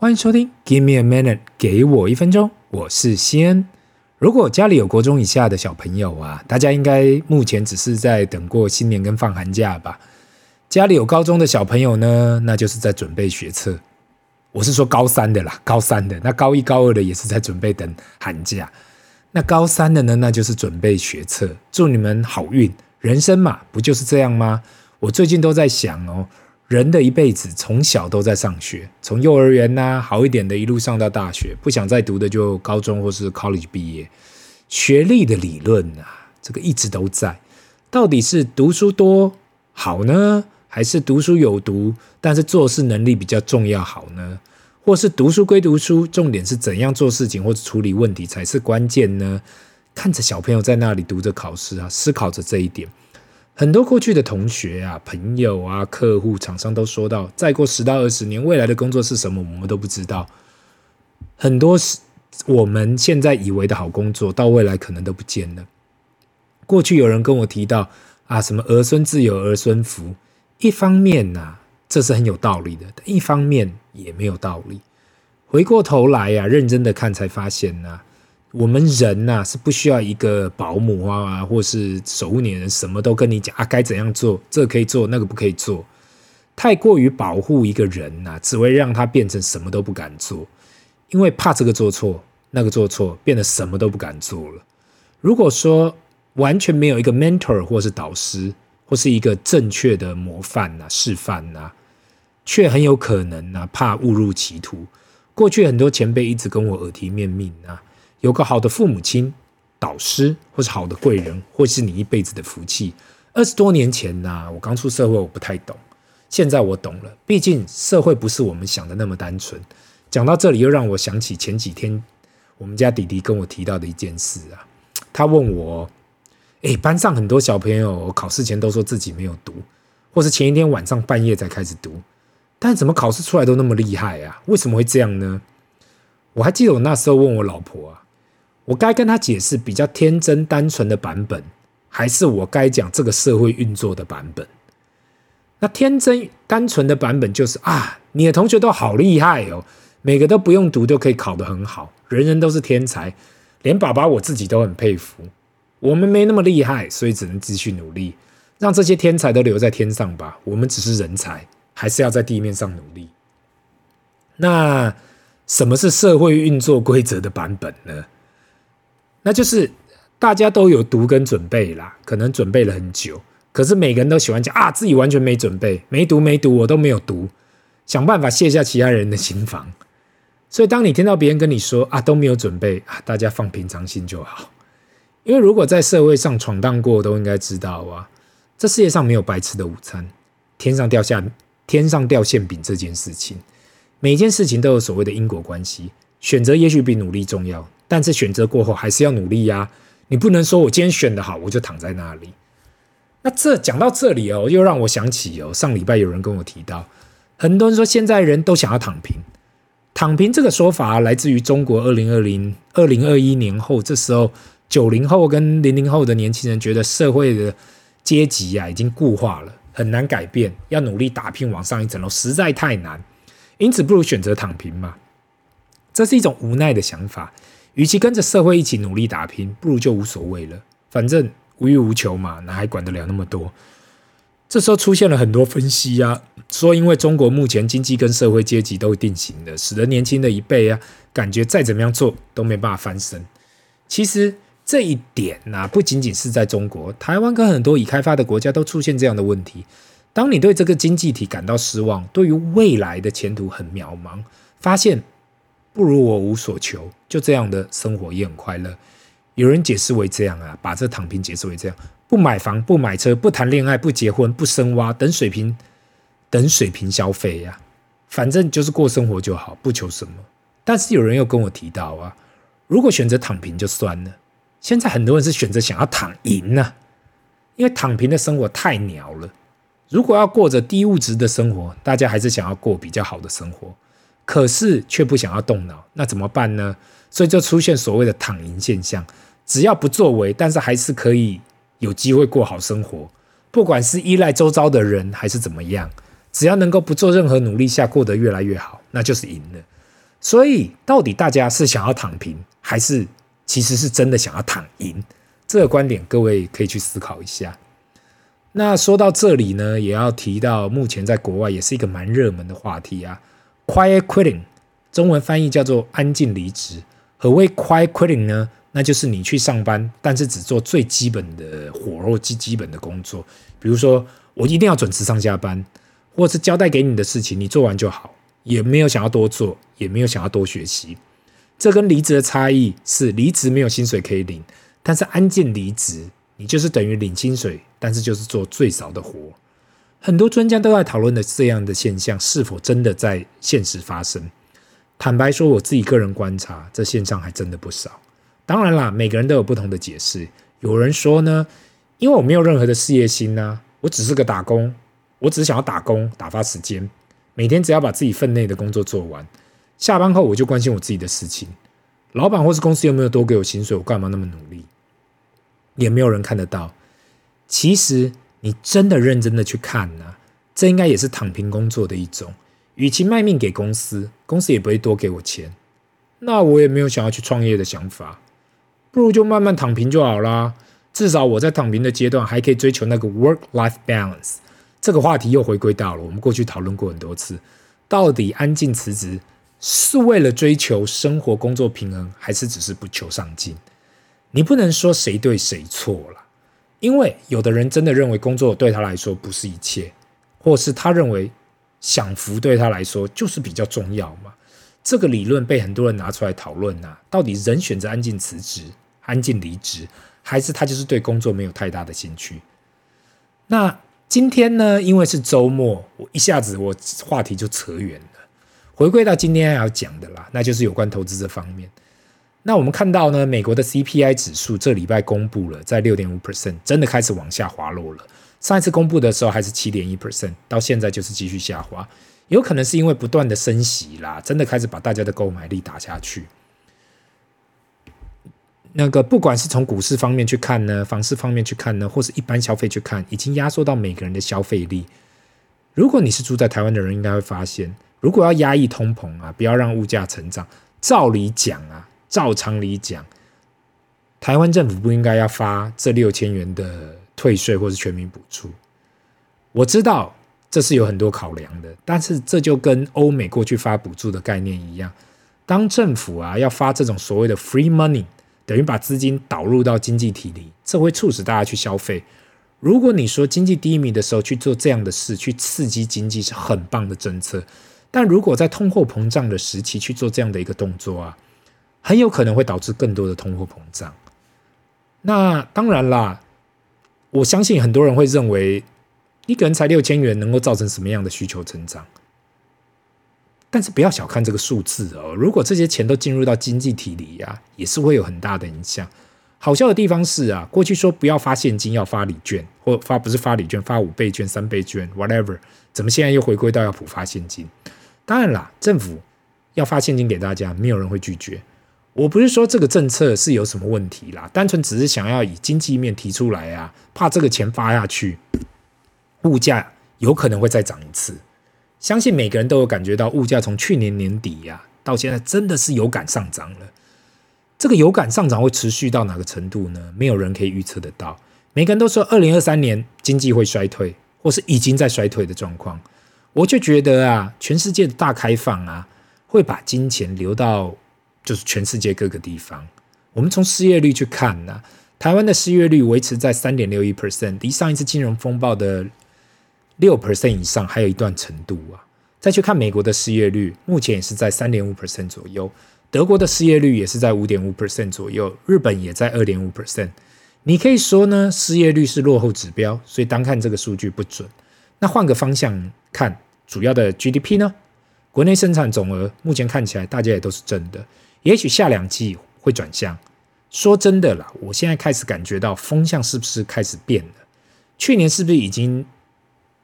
欢迎收听 Give me a minute，给我一分钟，我是西恩。如果家里有国中以下的小朋友啊，大家应该目前只是在等过新年跟放寒假吧？家里有高中的小朋友呢，那就是在准备学测。我是说高三的啦，高三的，那高一高二的也是在准备等寒假。那高三的呢，那就是准备学测。祝你们好运，人生嘛，不就是这样吗？我最近都在想哦。人的一辈子从小都在上学，从幼儿园呐、好一点的，一路上到大学，不想再读的就高中或是 college 毕业。学历的理论啊，这个一直都在。到底是读书多好呢，还是读书有读，但是做事能力比较重要好呢？或是读书归读书，重点是怎样做事情或者处理问题才是关键呢？看着小朋友在那里读着考试啊，思考着这一点。很多过去的同学啊、朋友啊、客户、厂商都说到，再过十到二十年，未来的工作是什么，我们都不知道。很多是我们现在以为的好工作，到未来可能都不见了。过去有人跟我提到啊，什么儿孙自有儿孙福，一方面呢、啊，这是很有道理的，但一方面也没有道理。回过头来呀、啊，认真的看才发现呐、啊。我们人呐、啊、是不需要一个保姆啊，或是守护你的人，什么都跟你讲啊，该怎样做，这个可以做，那个不可以做。太过于保护一个人呐、啊，只会让他变成什么都不敢做，因为怕这个做错，那个做错，变得什么都不敢做了。如果说完全没有一个 mentor 或是导师，或是一个正确的模范呐、啊、示范呐、啊，却很有可能呐、啊、怕误入歧途。过去很多前辈一直跟我耳提面命啊。有个好的父母亲、导师，或是好的贵人，或是你一辈子的福气。二十多年前呢、啊，我刚出社会，我不太懂。现在我懂了，毕竟社会不是我们想的那么单纯。讲到这里，又让我想起前几天我们家弟弟跟我提到的一件事啊。他问我：“诶，班上很多小朋友考试前都说自己没有读，或是前一天晚上半夜才开始读，但怎么考试出来都那么厉害啊？为什么会这样呢？”我还记得我那时候问我老婆啊。我该跟他解释比较天真单纯的版本，还是我该讲这个社会运作的版本？那天真单纯的版本就是啊，你的同学都好厉害哦，每个都不用读就可以考得很好，人人都是天才，连爸爸我自己都很佩服。我们没那么厉害，所以只能继续努力，让这些天才都留在天上吧。我们只是人才，还是要在地面上努力。那什么是社会运作规则的版本呢？那就是大家都有读跟准备啦，可能准备了很久，可是每个人都喜欢讲啊，自己完全没准备，没读没读，我都没有读，想办法卸下其他人的心防。所以当你听到别人跟你说啊，都没有准备啊，大家放平常心就好。因为如果在社会上闯荡过，都应该知道啊，这世界上没有白吃的午餐，天上掉下天上掉馅饼这件事情，每件事情都有所谓的因果关系，选择也许比努力重要。但是选择过后还是要努力呀，你不能说我今天选的好，我就躺在那里。那这讲到这里哦，又让我想起哦，上礼拜有人跟我提到，很多人说现在人都想要躺平。躺平这个说法来自于中国二零二零二零二一年后，这时候九零后跟零零后的年轻人觉得社会的阶级啊已经固化了，很难改变，要努力打拼往上一层楼实在太难，因此不如选择躺平嘛。这是一种无奈的想法。与其跟着社会一起努力打拼，不如就无所谓了，反正无欲无求嘛，哪还管得了那么多？这时候出现了很多分析啊，说因为中国目前经济跟社会阶级都定型了，使得年轻的一辈啊，感觉再怎么样做都没办法翻身。其实这一点呢，不仅仅是在中国，台湾跟很多已开发的国家都出现这样的问题。当你对这个经济体感到失望，对于未来的前途很渺茫，发现。不如我无所求，就这样的生活也很快乐。有人解释为这样啊，把这躺平解释为这样：不买房、不买车、不谈恋爱、不结婚、不生娃，等水平，等水平消费呀、反正就是过生活就好，不求什么。但是有人又跟我提到啊，如果选择躺平就算了，现在很多人是选择想要躺赢呢、因为躺平的生活太鸟了。如果要过着低物质的生活，大家还是想要过比较好的生活。可是却不想要动脑，那怎么办呢？所以就出现所谓的“躺赢”现象。只要不作为，但是还是可以有机会过好生活。不管是依赖周遭的人，还是怎么样，只要能够不做任何努力下过得越来越好，那就是赢了。所以，到底大家是想要躺平，还是其实是真的想要躺赢？这个观点，各位可以去思考一下。那说到这里呢，也要提到目前在国外也是一个蛮热门的话题啊，quiet quitting，中文翻译叫做安静离职。何谓 quiet quitting 呢？那就是你去上班，但是只做最基本的活或基基本的工作，比如说我一定要准时上下班，或是交代给你的事情你做完就好。也没有想要多做，也没有想要多学习。这跟离职的差异是，离职没有薪水可以领，但是安静离职，你就是等于领薪水，但是就是做最少的活。很多专家都在讨论的这样的现象，是否真的在现实发生？坦白说，我自己个人观察，这现象还真的不少。当然啦，每个人都有不同的解释。有人说呢，因为我没有任何的事业心啊，我只是个打工，我只想要打工打发时间。每天只要把自己分内的工作做完，下班后我就关心我自己的事情。老板或是公司有没有多给我薪水？我干嘛那么努力？也没有人看得到。其实你真的认真的去看呢、啊，这应该也是躺平工作的一种。与其卖命给公司，公司也不会多给我钱。那我也没有想要去创业的想法，不如就慢慢躺平就好啦。至少我在躺平的阶段还可以追求那个 work-life balance。这个话题又回归到了我们过去讨论过很多次，到底安静辞职是为了追求生活工作平衡，还是只是不求上进？你不能说谁对谁错了，因为有的人真的认为工作对他来说不是一切，或是他认为享福对他来说就是比较重要嘛。这个理论被很多人拿出来讨论啊，到底人选择安静辞职、安静离职，还是他就是对工作没有太大的兴趣？那？今天呢，因为是周末，我一下子我话题就扯远了。回归到今天要讲的啦，那就是有关投资这方面。那我们看到呢，美国的 CPI 指数这礼拜公布了，在六点五 percent，真的开始往下滑落了。上一次公布的时候还是七点一 percent，到现在就是继续下滑，有可能是因为不断的升息啦，真的开始把大家的购买力打下去。那个不管是从股市方面去看呢，房市方面去看呢，或是一般消费去看，已经压缩到每个人的消费力。如果你是住在台湾的人，应该会发现，如果要压抑通膨啊，不要让物价成长，照理讲啊，照常理讲，台湾政府不应该要发这六千元的退税或是全民补助。我知道这是有很多考量的，但是这就跟欧美过去发补助的概念一样，当政府啊要发这种所谓的 free money。等于把资金导入到经济体里，这会促使大家去消费。如果你说经济低迷的时候去做这样的事，去刺激经济是很棒的政策。但如果在通货膨胀的时期去做这样的一个动作啊，很有可能会导致更多的通货膨胀。那当然啦，我相信很多人会认为，一个人才六千元能够造成什么样的需求增长？但是不要小看这个数字哦，如果这些钱都进入到经济体里呀、也是会有很大的影响。好笑的地方是啊，过去说不要发现金，要发礼券，或发不是发礼券，发五倍券、三倍券，whatever，怎么现在又回归到要普发现金？当然啦，政府要发现金给大家，没有人会拒绝。我不是说这个政策是有什么问题啦，单纯只是想要以经济面提出来啊，怕这个钱发下去，物价有可能会再涨一次。相信每个人都有感觉到，物价从去年年底呀、到现在真的是有感上涨了。这个有感上涨会持续到哪个程度呢？没有人可以预测得到。每个人都说二零二三年经济会衰退，或是已经在衰退的状况。我就觉得啊，全世界的大开放啊，会把金钱流到就是全世界各个地方。我们从失业率去看呢、台湾的失业率维持在三点六一 percent，离上一次金融风暴的。六 percent 以上还有一段程度啊！再去看美国的失业率，目前也是在三点五 percent 左右；德国的失业率也是在五点五 percent 左右；日本也在二点五 percent。你可以说呢，失业率是落后指标，所以单看这个数据不准。那换个方向看，主要的 GDP 呢？国内生产总额目前看起来大家也都是正的，也许下两季会转向。说真的啦，我现在开始感觉到风向是不是开始变了？去年是不是已经？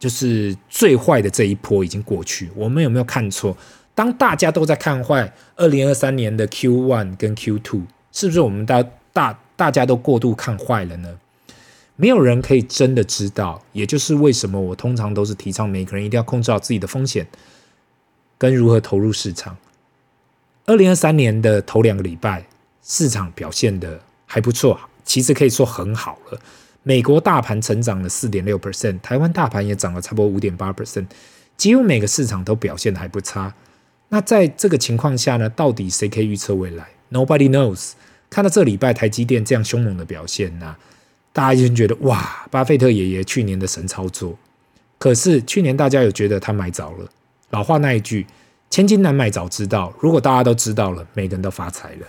就是最坏的这一波已经过去，我们有没有看错？当大家都在看坏二零二三年的 Q one 跟 Q two，是不是我们大大大家都过度看坏了呢？没有人可以真的知道，也就是为什么我通常都是提倡每个人一定要控制好自己的风险，跟如何投入市场。二零二三年的头两个礼拜，市场表现的还不错，其实可以说很好了。美国大盘成长了四点六 percent，台湾大盘也涨了差不多五点八 percent，几乎每个市场都表现的还不差。那在这个情况下呢，到底谁可以预测未来？Nobody knows。看到这礼拜台积电这样凶猛的表现呢、大家就觉得哇，巴菲特爷爷去年的神操作。可是去年大家有觉得他买早了？老话那一句。千金难买早知道，如果大家都知道了，每个人都发财了。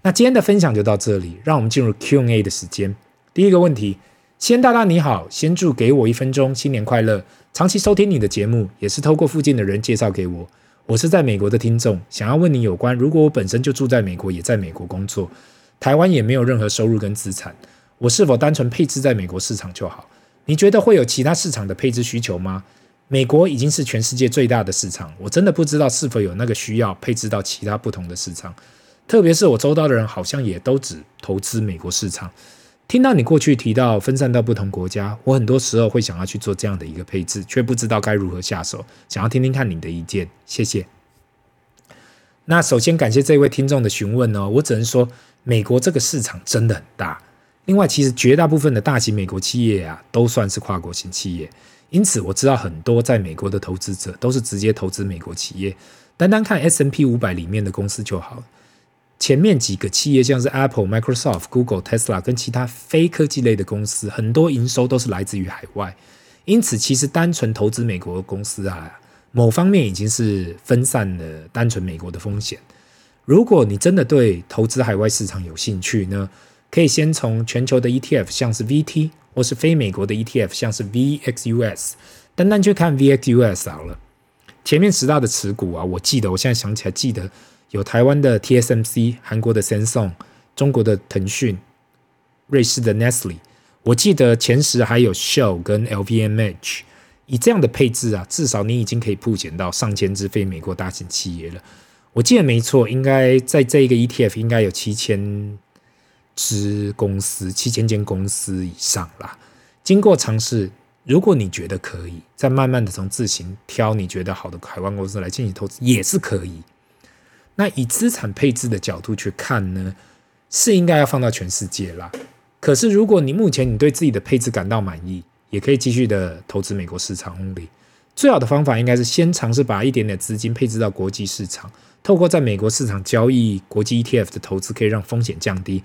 那今天的分享就到这里，让我们进入 Q&A 的时间。第一个问题，先大大你好，先祝给我一分钟新年快乐。长期收听你的节目，也是透过附近的人介绍给我。我是在美国的听众，想要问你有关，如果我本身就住在美国，也在美国工作，台湾也没有任何收入跟资产，我是否单纯配置在美国市场就好？你觉得会有其他市场的配置需求吗？美国已经是全世界最大的市场，我真的不知道是否有那个需要配置到其他不同的市场。特别是我周遭的人好像也都只投资美国市场。听到你过去提到分散到不同国家，我很多时候会想要去做这样的一个配置，却不知道该如何下手。想要听听看你的意见，谢谢。那首先感谢这位听众的询问哦，我只能说美国这个市场真的很大。另外，其实绝大部分的大型美国企业啊，都算是跨国型企业。因此，我知道很多在美国的投资者都是直接投资美国企业。单单看 S N P 五百里面的公司就好。前面几个企业像是 Apple、Microsoft、Google、Tesla 跟其他非科技类的公司，很多营收都是来自于海外。因此，其实单纯投资美国的公司啊，某方面已经是分散了单纯美国的风险。如果你真的对投资海外市场有兴趣呢，可以先从全球的 ETF，像是 VT。或是非美国的 ETF，像是 VXUS，单单去看 VXUS 好了。前面十大的持股啊，我记得，我现在想起来，记得有台湾的 TSMC、韩国的 Samsung、中国的腾讯、瑞士的 Nestle。我记得前十还有 Shell 跟 LVMH。以这样的配置啊，至少你已经可以曝险到上千只非美国大型企业了。我记得没错，应该在这一个 ETF 应该有七千。支公司七千间公司以上啦，经过尝试，如果你觉得可以，再慢慢的从自行挑你觉得好的海外公司来进行投资，也是可以。那以资产配置的角度去看呢，是应该要放到全世界啦。可是如果你目前你对自己的配置感到满意，也可以继续的投资美国市场 only。最好的方法应该是先尝试把一点点资金配置到国际市场，透过在美国市场交易国际 ETF 的投资，可以让风险降低。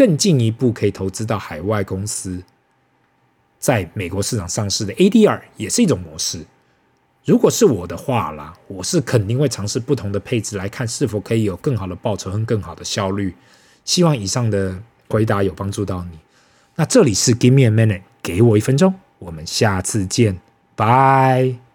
更进一步可以投资到海外公司，在美国市场上市的 ADR 也是一种模式。如果是我的话啦，我是肯定会尝试不同的配置，来看是否可以有更好的报酬和更好的效率。希望以上的回答有帮助到你。那这里是 Give me a minute，给我一分钟，我们下次见，拜。